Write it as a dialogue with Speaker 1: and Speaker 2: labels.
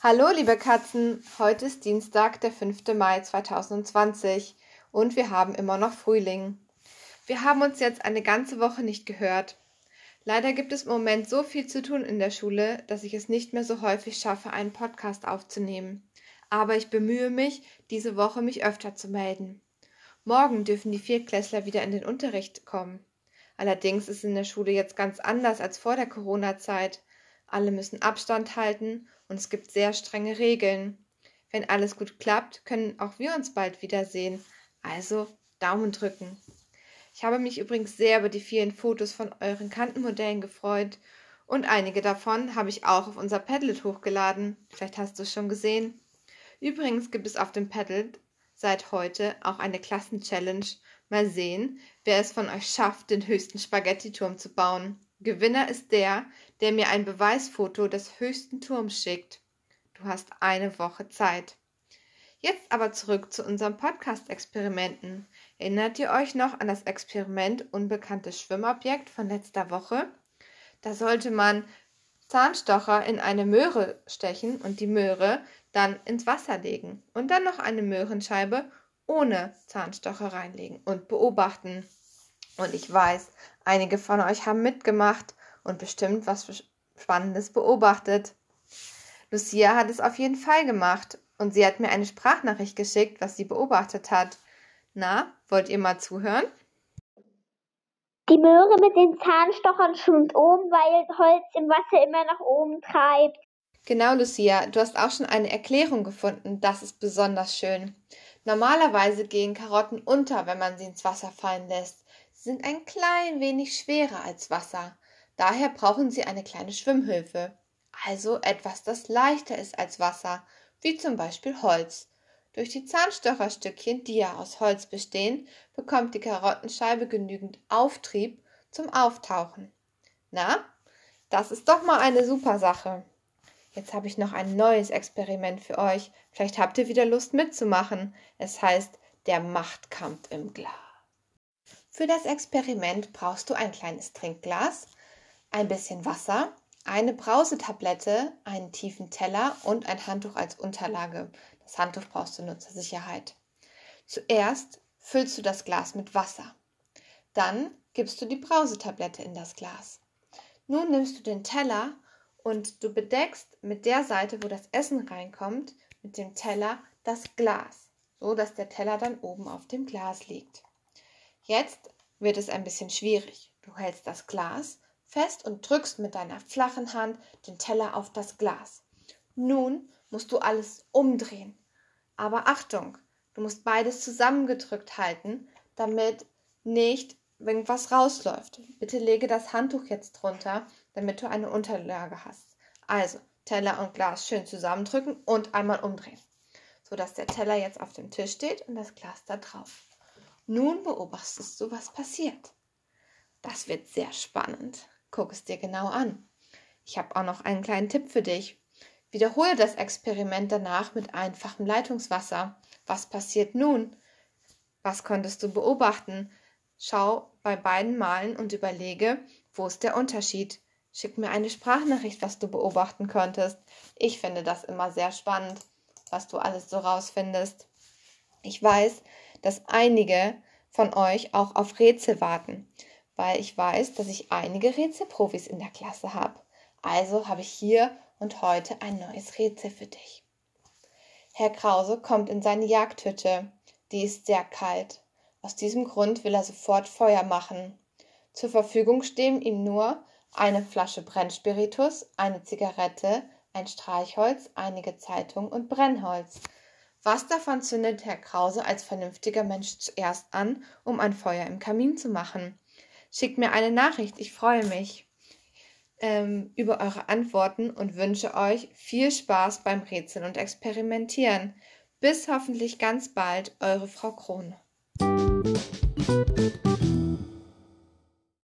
Speaker 1: Hallo liebe Katzen, heute ist Dienstag, der 5. Mai 2020 und wir haben immer noch Frühling. Wir haben uns jetzt eine ganze Woche nicht gehört. Leider gibt es im Moment so viel zu tun in der Schule, dass ich es nicht mehr so häufig schaffe, einen Podcast aufzunehmen. Aber ich bemühe mich, diese Woche mich öfter zu melden. Morgen dürfen die Viertklässler wieder in den Unterricht kommen. Allerdings ist in der Schule jetzt ganz anders als vor der Corona-Zeit. Alle müssen Abstand halten und es gibt sehr strenge Regeln. Wenn alles gut klappt, können auch wir uns bald wiedersehen. Also Daumen drücken. Ich habe mich übrigens sehr über die vielen Fotos von euren Kantenmodellen gefreut und einige davon habe ich auch auf unser Padlet hochgeladen. Vielleicht hast du es schon gesehen. Übrigens gibt es auf dem Padlet seit heute auch eine Klassenchallenge. Mal sehen, wer es von euch schafft, den höchsten Spaghettiturm zu bauen. Gewinner ist der, der mir ein Beweisfoto des höchsten Turms schickt. Du hast eine Woche Zeit. Jetzt aber zurück zu unseren Podcast-Experimenten. Erinnert ihr euch noch an das Experiment Unbekanntes Schwimmobjekt von letzter Woche? Da sollte man Zahnstocher in eine Möhre stechen und die Möhre dann ins Wasser legen und dann noch eine Möhrenscheibe ohne Zahnstocher reinlegen und beobachten. Und ich weiß, einige von euch haben mitgemacht und bestimmt was Spannendes beobachtet. Lucia hat es auf jeden Fall gemacht und sie hat mir eine Sprachnachricht geschickt, was sie beobachtet hat. Na, wollt ihr mal zuhören?
Speaker 2: Die Möhre mit den Zahnstochern schwimmt oben, weil Holz im Wasser immer nach oben treibt.
Speaker 1: Genau, Lucia, du hast auch schon eine Erklärung gefunden. Das ist besonders schön. Normalerweise gehen Karotten unter, wenn man sie ins Wasser fallen lässt. Sie sind ein klein wenig schwerer als Wasser. Daher brauchen sie eine kleine Schwimmhilfe. Also etwas, das leichter ist als Wasser, wie zum Beispiel Holz. Durch die Zahnstocherstückchen, die ja aus Holz bestehen, bekommt die Karottenscheibe genügend Auftrieb zum Auftauchen. Na, das ist doch mal eine super Sache. Jetzt habe ich noch ein neues Experiment für euch. Vielleicht habt ihr wieder Lust mitzumachen. Es heißt der Machtkampf im Glas. Für das Experiment brauchst du ein kleines Trinkglas, ein bisschen Wasser, eine Brausetablette, einen tiefen Teller und ein Handtuch als Unterlage. Das Handtuch brauchst du nur zur Sicherheit. Zuerst füllst du das Glas mit Wasser. Dann gibst du die Brausetablette in das Glas. Nun nimmst du den Teller und du bedeckst mit der Seite, wo das Essen reinkommt, mit dem Teller das Glas, so dass der Teller dann oben auf dem Glas liegt. Jetzt wird es ein bisschen schwierig. Du hältst das Glas fest und drückst mit deiner flachen Hand den Teller auf das Glas. Nun musst du alles umdrehen. Aber Achtung, du musst beides zusammengedrückt halten, damit nicht irgendwas rausläuft. Bitte lege das Handtuch jetzt drunter, damit du eine Unterlage hast. Also Teller und Glas schön zusammendrücken und einmal umdrehen, sodass der Teller jetzt auf dem Tisch steht und das Glas da drauf. Nun beobachtest du, was passiert. Das wird sehr spannend. Guck es dir genau an. Ich habe auch noch einen kleinen Tipp für dich. Wiederhole das Experiment danach mit einfachem Leitungswasser. Was passiert nun? Was konntest du beobachten? Schau bei beiden Malen und überlege, wo ist der Unterschied? Schick mir eine Sprachnachricht, was du beobachten konntest. Ich finde das immer sehr spannend, was du alles so rausfindest. Ich weiß, dass einige von euch auch auf Rätsel warten, weil ich weiß, dass ich einige Rätselprofis in der Klasse habe. Also habe ich hier und heute ein neues Rätsel für dich. Herr Krause kommt in seine Jagdhütte. Die ist sehr kalt. Aus diesem Grund will er sofort Feuer machen. Zur Verfügung stehen ihm nur eine Flasche Brennspiritus, eine Zigarette, ein Streichholz, einige Zeitungen und Brennholz. Was davon zündet Herr Krause als vernünftiger Mensch zuerst an, um ein Feuer im Kamin zu machen? Schickt mir eine Nachricht, ich freue mich ähm, über eure Antworten und wünsche euch viel Spaß beim Rätseln und Experimentieren. Bis hoffentlich ganz bald, eure Frau you.